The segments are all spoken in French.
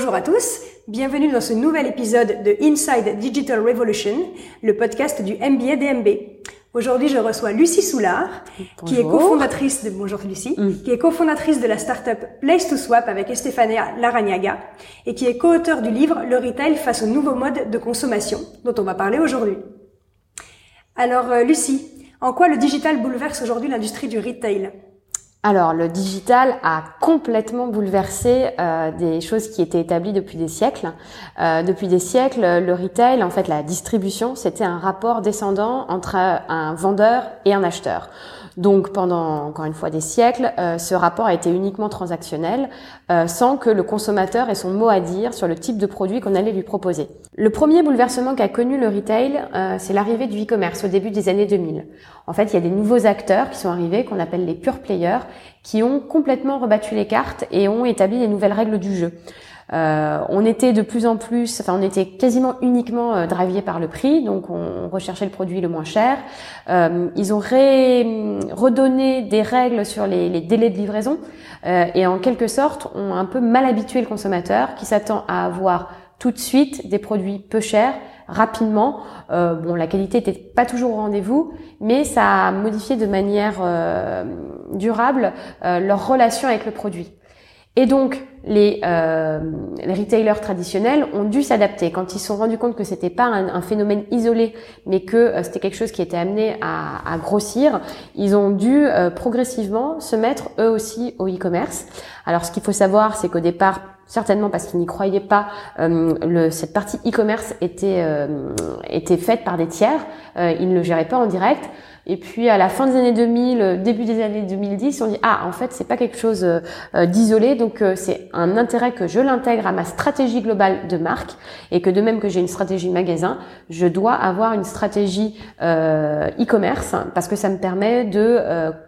Bonjour à tous, bienvenue dans ce nouvel épisode de Inside Digital Revolution, le podcast du MBA DMB. Aujourd'hui, je reçois Lucie Soulard, qui est cofondatrice de Bonjour Lucie, mm. qui est cofondatrice de la startup Place to Swap avec Estefania Laragnaga et qui est co-auteur du livre Le retail face aux nouveaux modes de consommation, dont on va parler aujourd'hui. Alors, euh, Lucie, en quoi le digital bouleverse aujourd'hui l'industrie du retail? Alors, le digital a complètement bouleversé euh, des choses qui étaient établies depuis des siècles. Euh, depuis des siècles, le retail, en fait, la distribution, c'était un rapport descendant entre un vendeur et un acheteur. Donc pendant encore une fois des siècles, euh, ce rapport a été uniquement transactionnel, euh, sans que le consommateur ait son mot à dire sur le type de produit qu'on allait lui proposer. Le premier bouleversement qu'a connu le retail, euh, c'est l'arrivée du e-commerce au début des années 2000. En fait, il y a des nouveaux acteurs qui sont arrivés, qu'on appelle les pure players, qui ont complètement rebattu les cartes et ont établi les nouvelles règles du jeu. Euh, on était de plus en plus, enfin on était quasiment uniquement euh, par le prix, donc on, recherchait le produit le moins cher. Euh, ils ont redonné des règles sur les, délais de livraison euh, et en quelque sorte ont un peu mal habitué le consommateur qui s'attend à avoir tout de suite des produits peu chers rapidement. Euh, bon, la qualité n'était pas toujours au rendez-vous, mais ça a modifié de manière durable leur relation avec le produit. Et donc, les, euh, les retailers traditionnels ont dû s'adapter. Quand ils se sont rendus compte que c'était pas un, phénomène isolé, mais que euh, c'était quelque chose qui était amené à, à grossir, ils ont dû euh, progressivement se mettre eux aussi au e-commerce. Alors, ce qu'il faut savoir, c'est qu'au départ, certainement parce qu'ils n'y croyaient pas, euh, le, cette partie e-commerce était était faite par des tiers. ils ne le géraient pas en direct. Et puis à la fin des années 2000, euh, début des années 2010, on dit ah en fait c'est pas quelque chose euh, euh, d'isolé, donc c'est un intérêt que je l'intègre à ma stratégie globale de marque et que de même que j'ai une stratégie magasin, je dois avoir une stratégie e-commerce parce que ça me permet de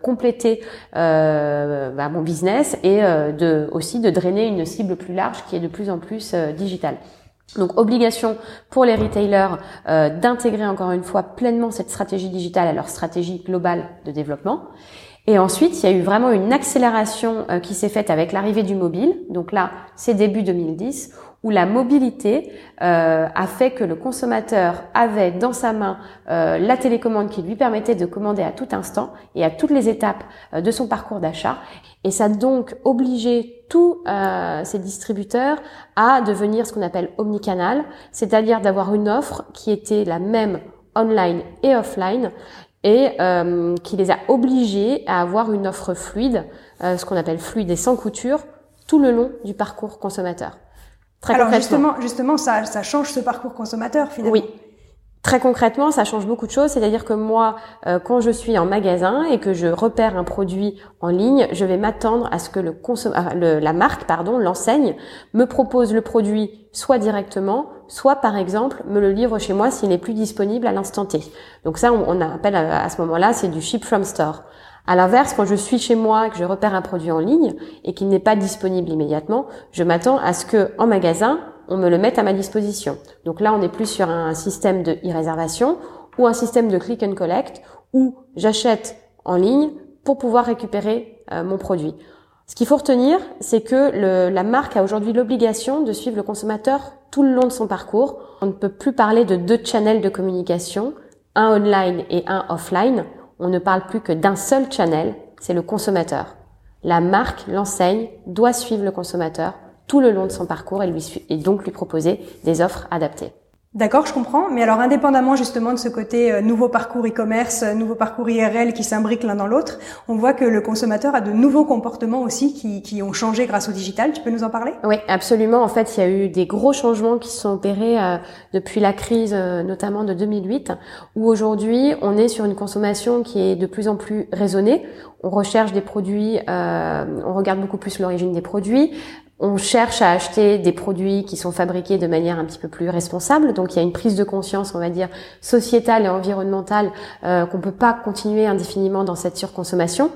compléter bah, mon business et de aussi de drainer une cible plus large qui est de plus en plus digitale. Donc obligation pour les retailers euh, d'intégrer encore une fois pleinement cette stratégie digitale à leur stratégie globale de développement. Et ensuite, il y a eu vraiment une accélération euh, qui s'est faite avec l'arrivée du mobile. Donc là, c'est début 2010, où la mobilité euh, a fait que le consommateur avait dans sa main euh, la télécommande qui lui permettait de commander à tout instant et à toutes les étapes euh, de son parcours d'achat. Et ça a donc obligé tous ces distributeurs à devenir ce qu'on appelle omnicanal, c'est-à-dire d'avoir une offre qui était la même online et offline et qui les a obligés à avoir une offre fluide, ce qu'on appelle fluide et sans couture, tout le long du parcours consommateur. Alors justement, justement, ça, ça change ce parcours consommateur finalement. Oui. Très concrètement, ça change beaucoup de choses. C'est-à-dire que moi, euh, quand je suis en magasin et que je repère un produit en ligne, je vais m'attendre à ce que la marque, pardon, l'enseigne, me propose le produit soit directement, soit par exemple me le livre chez moi s'il n'est plus disponible à l'instant T. Donc ça, on, on appelle à, ce moment-là, c'est du ship from store. À l'inverse, quand je suis chez moi, que je repère un produit en ligne et qu'il n'est pas disponible immédiatement, je m'attends à ce que en magasin, on me le mette à ma disposition. Donc là, on est plus sur un système de e-réservation ou un système de click and collect où j'achète en ligne pour pouvoir récupérer euh, mon produit. Ce qu'il faut retenir, c'est que le, la marque a aujourd'hui l'obligation de suivre le consommateur tout le long de son parcours. On ne peut plus parler de deux channels de communication, un online et un offline on ne parle plus que d'un seul channel, c'est le consommateur. La marque, l'enseigne, doit suivre le consommateur tout le long de son parcours et, lui, et donc lui proposer des offres adaptées. D'accord, je comprends. Mais alors, indépendamment justement de ce côté euh, nouveau parcours e-commerce, euh, nouveau parcours IRL qui s'imbriquent l'un dans l'autre, on voit que le consommateur a de nouveaux comportements aussi qui, qui, ont changé grâce au digital. Tu peux nous en parler? Oui, absolument. En fait, il y a eu des gros changements qui se sont opérés euh, depuis la crise, notamment de 2008, où aujourd'hui, on est sur une consommation qui est de plus en plus raisonnée. On recherche des produits, on regarde beaucoup plus l'origine des produits. On cherche à acheter des produits qui sont fabriqués de manière un petit peu plus responsable. Donc il y a une prise de conscience, on va dire, sociétale et environnementale euh, qu'on peut pas continuer indéfiniment dans cette surconsommation.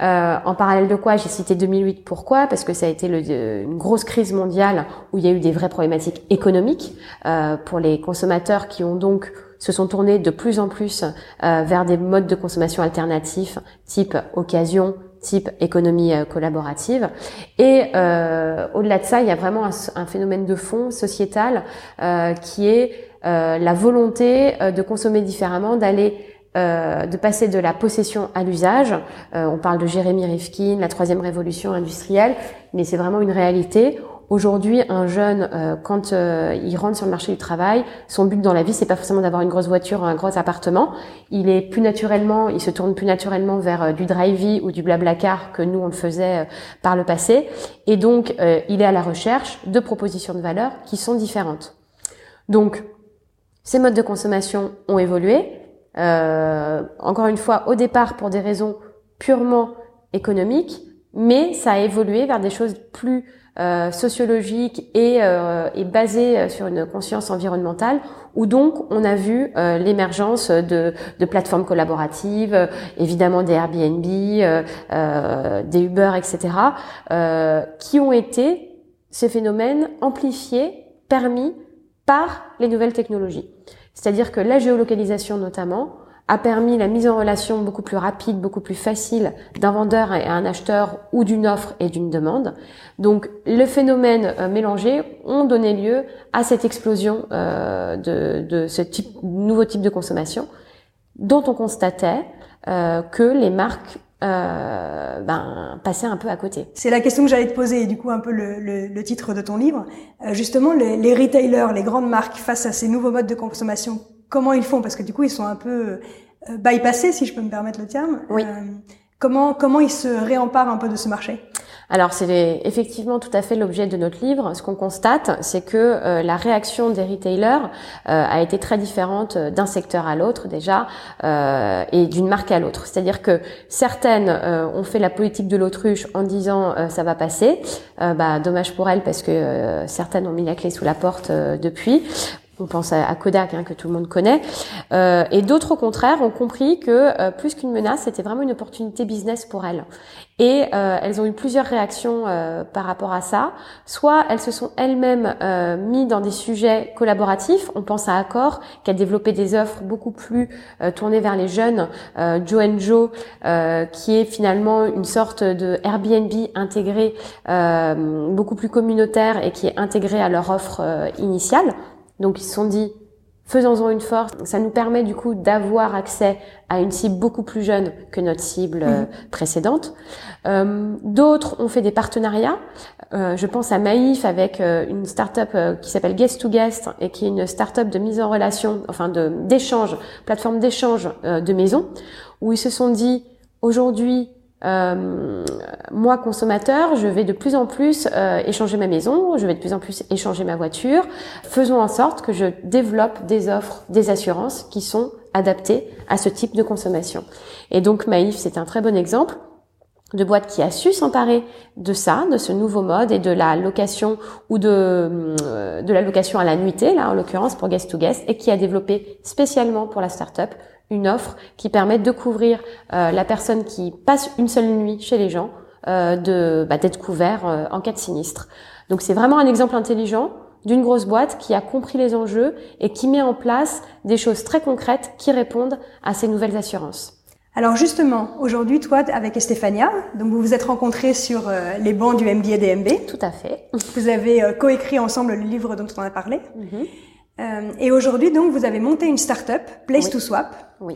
Euh, en parallèle de quoi, j'ai cité 2008. Pourquoi? Parce que ça a été une grosse crise mondiale où il y a eu des vraies problématiques économiques euh, pour les consommateurs qui ont donc se sont tournés de plus en plus euh, vers des modes de consommation alternatifs, type occasion, type économie collaborative. Et au-delà de ça, il y a vraiment un, phénomène de fond sociétal qui est la volonté de consommer différemment, d'aller euh, de passer de la possession à l'usage. Euh, on parle de Jérémy Rifkin, la troisième révolution industrielle, mais c'est vraiment une réalité. Aujourd'hui, un jeune, euh, quand il rentre sur le marché du travail, son but dans la vie, c'est pas forcément d'avoir une grosse voiture un gros appartement. Il est plus naturellement, il se tourne plus naturellement vers du drive ou du blablacar que nous on le faisait par le passé. Et donc, il est à la recherche de propositions de valeur qui sont différentes. Donc, ces modes de consommation ont évolué. Euh, encore une fois, au départ pour des raisons purement économiques, mais ça a évolué vers des choses plus euh, sociologiques et, euh, et basées sur une conscience environnementale, où donc on a vu euh, l'émergence de, de, plateformes collaboratives, évidemment des Airbnb, euh, des Uber, etc., qui ont été ces phénomènes amplifiés, permis par les nouvelles technologies. C'est-à-dire que la géolocalisation notamment a permis la mise en relation beaucoup plus rapide, beaucoup plus facile d'un vendeur et un acheteur ou d'une offre et d'une demande. Donc le phénomène euh, mélangé ont donné lieu à cette explosion euh, de, de, ce type, nouveau type de consommation dont on constatait euh, que les marques euh, ben, un peu à côté. C'est la question que j'allais te poser, et du coup un peu le, le, le titre de ton livre. Euh, justement, les, les, retailers, les grandes marques face à ces nouveaux modes de consommation, comment ils font Parce que du coup, ils sont un peu euh, bypassés, si je peux me permettre le terme. Oui. Euh, comment comment ils se réemparent un peu de ce marché? Alors c'est effectivement tout à fait l'objet de notre livre. Ce qu'on constate, c'est que euh, la réaction des retailers euh, a été très différente d'un secteur à l'autre déjà euh, et d'une marque à l'autre. C'est-à-dire que certaines ont fait la politique de l'autruche en disant ça va passer. bah dommage pour elles parce que certaines ont mis la clé sous la porte depuis on pense à, Kodak hein, que tout le monde connaît, euh, et d'autres au contraire ont compris que euh, plus qu'une menace, c'était vraiment une opportunité business pour elles. Et euh, elles ont eu plusieurs réactions par rapport à ça. Soit elles se sont elles-mêmes mis dans des sujets collaboratifs. On pense à Accor qui a développé des offres beaucoup plus tournées vers les jeunes. Joe Joe qui est finalement une sorte de Airbnb intégré, beaucoup plus communautaire et qui est intégré à leur offre initiale. Donc ils se sont dit, faisons-en une force. Ça nous permet du coup d'avoir accès à une cible beaucoup plus jeune que notre cible euh, mhm. précédente. Euh, D'autres ont fait des partenariats. Euh, je pense à Maïf avec euh, une start-up euh, qui s'appelle Guest to Guest et qui est une start-up de mise en relation, enfin de d'échange, plateforme d'échange de maisons, où ils se sont dit aujourd'hui euh, moi, consommateur, je vais de plus en plus euh, échanger ma maison, je vais de plus en plus échanger ma voiture. Faisons en sorte que je développe des offres, des assurances qui sont adaptées à ce type de consommation. Et donc, Maïf, c'est un très bon exemple de boîte qui a su s'emparer de ça, de ce nouveau mode et de la location ou de, euh, de la location à la nuitée, là en l'occurrence pour guest to guest, et qui a développé spécialement pour la start-up une offre qui permet de couvrir euh, la personne qui passe une seule nuit chez les gens, euh, de bah, d'être couvert euh, en cas de sinistre. Donc c'est vraiment un exemple intelligent d'une grosse boîte qui a compris les enjeux et qui met en place des choses très concrètes qui répondent à ces nouvelles assurances. Alors justement, aujourd'hui, toi, avec Estefania, donc vous vous êtes rencontrés sur les bancs du MBA DMB. Tout à fait. Vous avez coécrit ensemble le livre dont on a parlé. Mm-hmm. Euh, et aujourd'hui, donc, vous avez monté une start-up, Place to Swap, oui.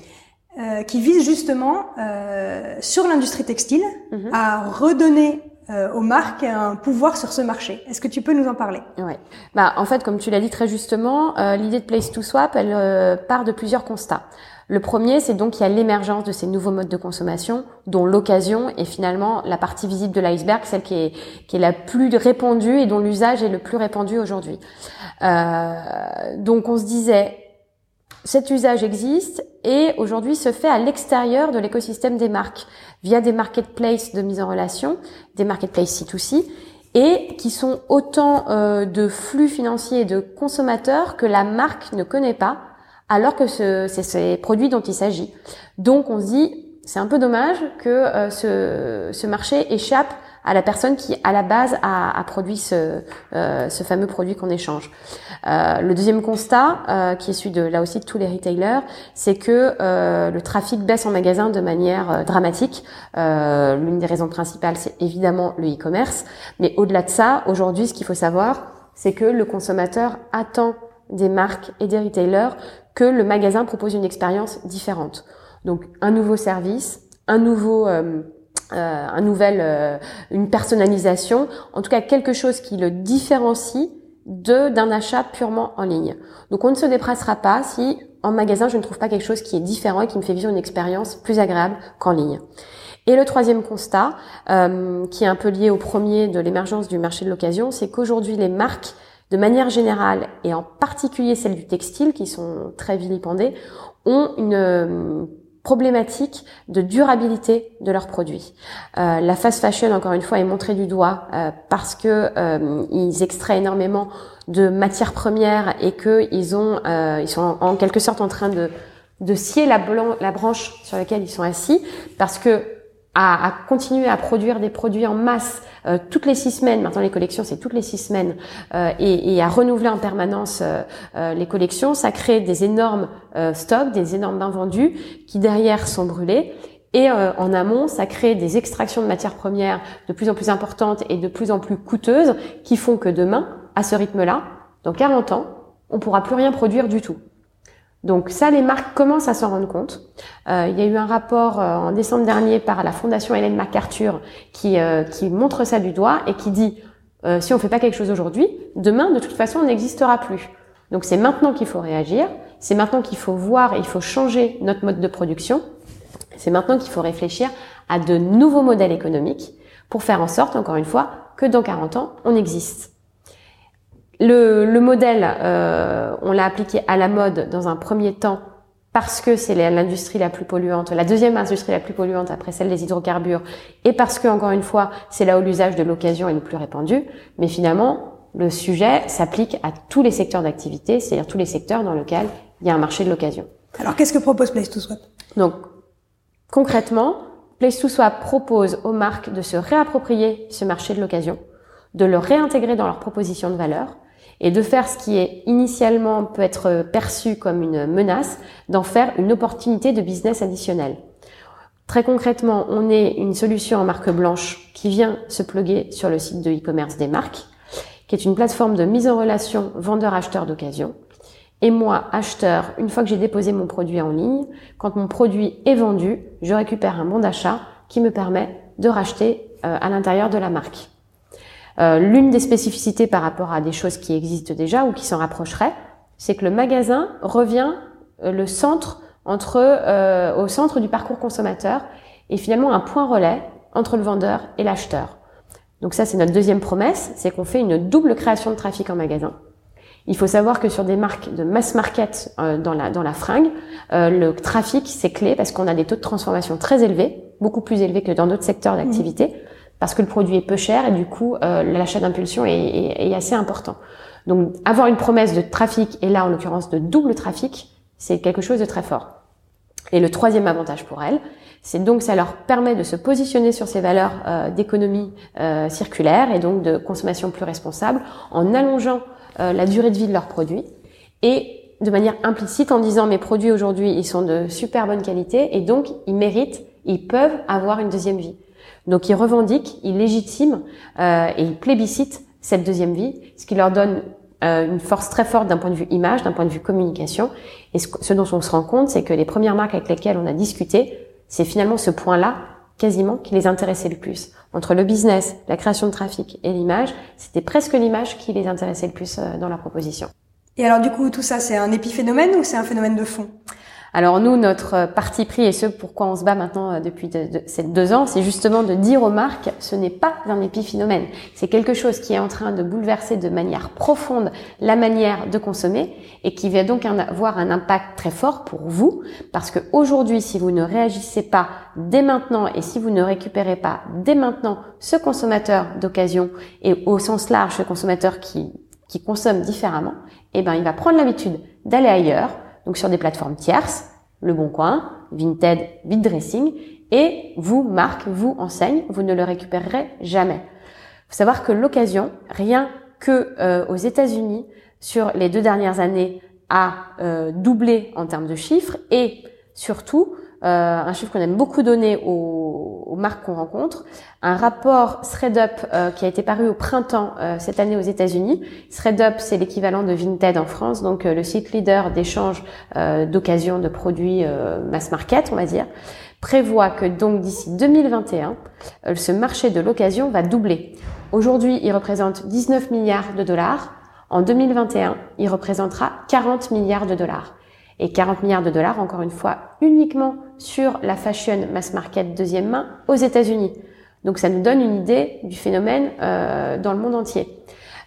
euh, qui vise justement euh, sur l'industrie textile mhm. à redonner euh, aux marques un pouvoir sur ce marché. Est-ce que tu peux nous en parler? Ouais. Bah, en fait, comme tu l'as dit très justement, euh, l'idée de Place to Swap, elle part de plusieurs constats. Le premier, c'est donc qu'il y a l'émergence de ces nouveaux modes de consommation, dont l'occasion est finalement la partie visible de l'iceberg, celle qui est, la plus répandue et dont l'usage est le plus répandu aujourd'hui. Euh, donc on se disait, cet usage existe et aujourd'hui se fait à l'extérieur de l'écosystème des marques, via des marketplaces de mise en relation, des marketplaces C2C, et qui sont autant euh, de flux financiers et de consommateurs que la marque ne connaît pas alors que c'est ces produits dont il s'agit. Donc on se dit, c'est un peu dommage que euh, ce, marché échappe à la personne qui, à la base, a, produit ce, euh, ce fameux produit qu'on échange. Euh, le deuxième constat, qui est celui de là aussi de tous les retailers, c'est que le trafic baisse en magasin de manière dramatique. L'une des raisons principales, c'est évidemment le e-commerce, mais au-delà de ça, aujourd'hui, ce qu'il faut savoir, c'est que le consommateur attend des marques et des retailers que le magasin propose une expérience différente. Donc un nouveau service, un nouveau euh, euh, un nouvel euh, une personnalisation, en tout cas quelque chose qui le différencie de d'un achat purement en ligne. Donc on ne se déplacera pas si en magasin je ne trouve pas quelque chose qui est différent et qui me fait vivre une expérience plus agréable qu'en ligne. Et le troisième constat, qui est un peu lié au premier de l'émergence du marché de l'occasion, c'est qu'aujourd'hui les marques de manière générale, et en particulier celles du textile, qui sont très vilipendées, ont une euh, problématique de durabilité de leurs produits. Euh, la fast fashion, encore une fois, est montrée du doigt euh, parce que ils extraient énormément de matières premières et que ils ont, euh, ils sont en, quelque sorte en train de de scier la, la branche sur laquelle ils sont assis parce que à, à, continuer à produire des produits en masse euh, toutes les six semaines. Maintenant, les collections, c'est toutes les six semaines, euh, et, et, à renouveler en permanence euh, les collections, ça crée des énormes stocks, des énormes invendus qui derrière sont brûlés. Et en amont, ça crée des extractions de matières premières de plus en plus importantes et de plus en plus coûteuses, qui font que demain, à ce rythme-là, dans 40 ans, on pourra plus rien produire du tout. Donc ça, les marques commencent à s'en rendre compte. Euh, il y a eu un rapport euh, en décembre dernier par la Fondation Hélène MacArthur qui, euh, qui montre ça du doigt et qui dit si on fait pas quelque chose aujourd'hui, demain, de toute façon, on n'existera plus. Donc c'est maintenant qu'il faut réagir, c'est maintenant qu'il faut voir et il faut changer notre mode de production, c'est maintenant qu'il faut réfléchir à de nouveaux modèles économiques pour faire en sorte, encore une fois, que dans 40 ans, on existe. Le, le modèle, euh, on l'a appliqué à la mode dans un premier temps parce que c'est l'industrie la plus polluante, la deuxième industrie la plus polluante après celle des hydrocarbures, et parce que encore une fois, c'est là où l'usage de l'occasion est le plus répandu. Mais finalement, le sujet s'applique à tous les secteurs d'activité, c'est-à-dire tous les secteurs dans lesquels il y a un marché de l'occasion. Alors, qu'est-ce que propose Place to Swap? Donc, concrètement, Place to Swap propose aux marques de se réapproprier ce marché de l'occasion, de le réintégrer dans leur proposition de valeur, et de faire ce qui est initialement peut être perçu comme une menace, d'en faire une opportunité de business additionnel. Très concrètement, on est une solution en marque blanche qui vient se pluguer sur le site de e-commerce des marques, qui est une plateforme de mise en relation vendeur-acheteur d'occasion. Et moi, acheteur, une fois que j'ai déposé mon produit en ligne, quand mon produit est vendu, je récupère un bon d'achat qui me permet de racheter euh, à l'intérieur de la marque. Euh, l'une des spécificités par rapport à des choses qui existent déjà ou qui s'en rapprocheraient, c'est que le magasin revient euh, le centre entre euh, au centre du parcours consommateur et finalement un point relais entre le vendeur et l'acheteur. Donc ça c'est notre deuxième promesse, c'est qu'on fait une double création de trafic en magasin. Il faut savoir que sur des marques de mass market dans la dans la fringue, le trafic c'est clé parce qu'on a des taux de transformation très élevés, beaucoup plus élevés que dans d'autres secteurs d'activité. Mmh parce que le produit est peu cher et du coup euh, l'achat d'impulsion est, assez important. Donc avoir une promesse de trafic et là en l'occurrence de double trafic, c'est quelque chose de très fort. Et le troisième avantage pour elles, c'est donc ça leur permet de se positionner sur ces valeurs euh, d'économie euh, circulaire et donc de consommation plus responsable en allongeant la durée de vie de leurs produits et de manière implicite en disant mes produits aujourd'hui ils sont de super bonne qualité et donc ils méritent, ils peuvent avoir une deuxième vie. Donc ils revendiquent, ils légitiment euh, et ils plébiscitent cette deuxième vie, ce qui leur donne euh, une force très forte d'un point de vue image, d'un point de vue communication. Et ce, dont on se rend compte, c'est que les premières marques avec lesquelles on a discuté, c'est finalement ce point-là quasiment qui les intéressait le plus. Entre le business, la création de trafic et l'image, c'était presque l'image qui les intéressait le plus euh, dans leur proposition. Et alors du coup, tout ça, c'est un épiphénomène ou c'est un phénomène de fond? Alors nous, notre euh, parti pris et ce pourquoi on se bat maintenant euh, depuis ces deux ans, c'est justement de dire aux marques, ce n'est pas un épiphénomène. C'est quelque chose qui est en train de bouleverser de manière profonde la manière de consommer et qui va donc avoir un impact très fort pour vous, parce que aujourd'hui, si vous ne réagissez pas dès maintenant et si vous ne récupérez pas dès maintenant ce consommateur d'occasion et au sens large ce consommateur qui qui consomme différemment, eh ben il va prendre l'habitude d'aller ailleurs donc sur des plateformes tierces, Le Bon Coin, Vinted, Dressing, et vous, marque, vous, enseigne, vous ne le récupérerez jamais. faut savoir que l'occasion, rien que euh, aux États-Unis, sur les deux dernières années, a euh, doublé en termes de chiffres et surtout euh, un chiffre qu'on aime beaucoup donner aux, aux marques qu'on rencontre, un rapport ThreadUp euh, qui a été paru au printemps euh, cette année aux États-Unis. ThreadUp, c'est l'équivalent de Vinted en France, donc le site leader d'échange d'occasion de produits mass market, on va dire, prévoit que donc d'ici 2021, ce marché de l'occasion va doubler. Aujourd'hui, il représente 19 milliards de dollars. En 2021, il représentera 40 milliards de dollars et 40 milliards de dollars, encore une fois, uniquement sur la fashion mass market deuxième main aux États-Unis. Donc ça nous donne une idée du phénomène euh, dans le monde entier.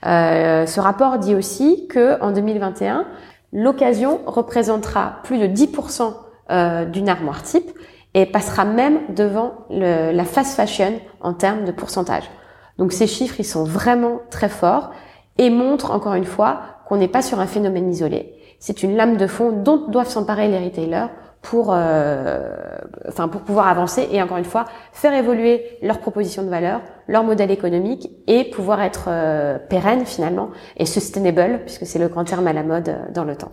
Euh, ce rapport dit aussi que en 2021, l'occasion représentera plus de 10% euh, d'une armoire type et passera même devant la fast fashion en termes de pourcentage. Donc ces chiffres, ils sont vraiment très forts et montrent encore une fois qu'on n'est pas sur un phénomène isolé, c'est une lame de fond dont doivent s'emparer les retailers pour, euh, enfin pour pouvoir avancer et encore une fois faire évoluer leur proposition de valeur, leur modèle économique et pouvoir être euh, pérenne finalement et sustainable puisque c'est le grand terme à la mode euh, dans le temps.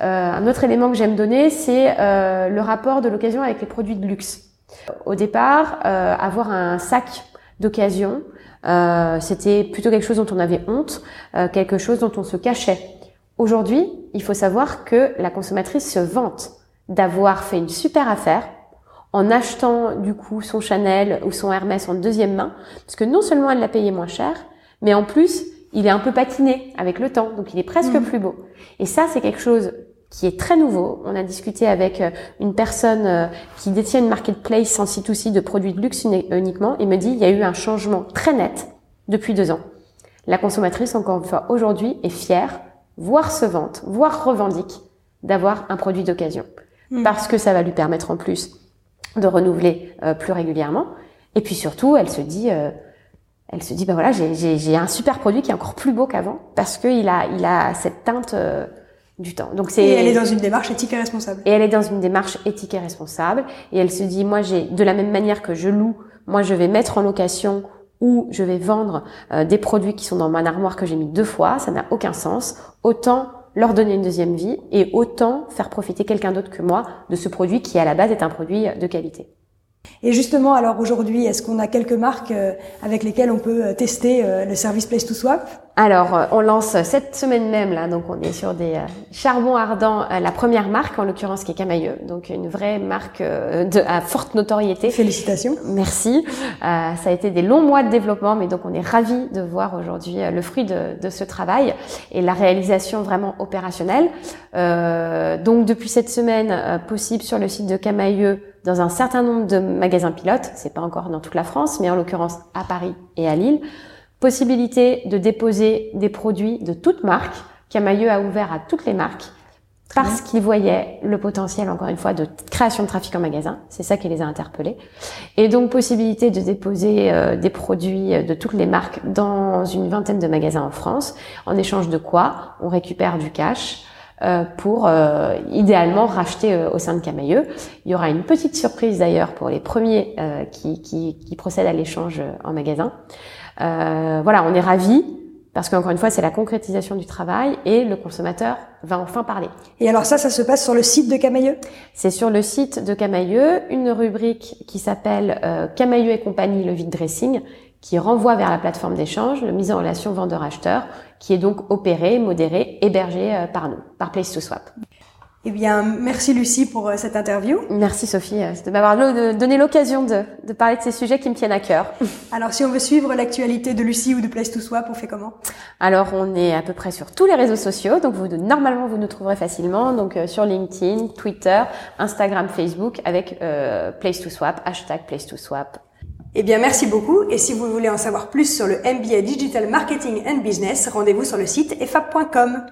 Euh, un autre élément que j'aime donner, c'est euh, le rapport de l'occasion avec les produits de luxe. Au départ, avoir un sac d'occasion, c'était plutôt quelque chose dont on avait honte, quelque chose dont on se cachait. Aujourd'hui, il faut savoir que la consommatrice se vante d'avoir fait une super affaire en achetant du coup son Chanel ou son Hermès en deuxième main, parce que non seulement elle l'a payé moins cher, mais en plus il est un peu patiné avec le temps, donc il est presque mmh. plus beau. Et ça, c'est quelque chose qui est très nouveau. On a discuté avec euh, une personne euh, qui détient une marketplace en site aussi de produits de luxe uniquement. Il me dit il y a eu un changement très net depuis deux ans. La consommatrice, encore une fois, aujourd'hui, est fière voire se vante, voire revendique d'avoir un produit d'occasion. Hmm. Parce que ça va lui permettre en plus de renouveler euh, plus régulièrement. Et puis surtout, elle se dit, euh, elle se dit, bah voilà, j'ai un super produit qui est encore plus beau qu'avant parce qu'il a, il a cette teinte euh, du temps. Donc c'est. Et elle est dans une démarche éthique et responsable. Et elle est dans une démarche éthique et responsable. Et elle se dit, moi, j'ai de la même manière que je loue, moi, je vais mettre en location ou je vais vendre euh, des produits qui sont dans mon armoire que j'ai mis deux fois, ça n'a aucun sens. Autant leur donner une deuxième vie et autant faire profiter quelqu'un d'autre que moi de ce produit qui à la base est un produit de qualité. Et justement, alors aujourd'hui, est-ce qu'on a quelques marques euh, avec lesquelles on peut euh, tester le service Place to Swap? Alors, euh, on lance cette semaine même, là, donc on est sur des euh, charbons ardents, euh, la première marque, en l'occurrence, qui est Camailleux, donc une vraie marque de, à forte notoriété. Félicitations. Merci. ça a été des longs mois de développement, mais donc on est ravis de voir aujourd'hui le fruit de, de, ce travail et la réalisation vraiment opérationnelle. donc depuis cette semaine, possible sur le site de Camailleux dans un certain nombre de magasins pilotes, c'est pas encore dans toute la France, mais en l'occurrence à Paris et à Lille. Possibilité de déposer des produits de toutes marques. Camailleux a ouvert à toutes les marques parce qu'ils voyaient le potentiel, encore une fois, de création de trafic en magasin. C'est ça qui les a interpellés. Et donc, possibilité de déposer euh, des produits de toutes les marques dans une vingtaine de magasins en France. En échange de quoi on récupère du cash euh, pour euh, idéalement racheter au sein de Camailleux. Il y aura une petite surprise d'ailleurs pour les premiers qui, qui, procèdent à l'échange en magasin. Euh, voilà, on est ravis parce qu'encore une fois, c'est la concrétisation du travail et le consommateur va enfin parler. Et alors ça, ça se passe sur le site de Camailleux? C'est sur le site de Camailleux, une rubrique qui s'appelle euh, Camailleux et compagnie, le vide dressing, qui renvoie vers la plateforme d'échange, le mise en relation vendeur-acheteur, qui est donc opéré, modéré, hébergé euh, par nous, par Place to Swap. Eh bien, merci Lucie pour euh, cette interview. Merci Sophie euh, de m'avoir donné l'occasion de, de, parler de ces sujets qui me tiennent à cœur. Alors, si on veut suivre l'actualité de Lucie ou de Place to Swap, on fait comment? Alors, on est à peu près sur tous les réseaux sociaux, donc vous, normalement vous nous trouverez facilement, donc euh, sur LinkedIn, Twitter, Instagram, Facebook, avec euh, Place to Swap, hashtag Place to Swap. Eh bien, merci beaucoup. Et si vous voulez en savoir plus sur le MBA Digital Marketing and Business, rendez-vous sur le site efap.com.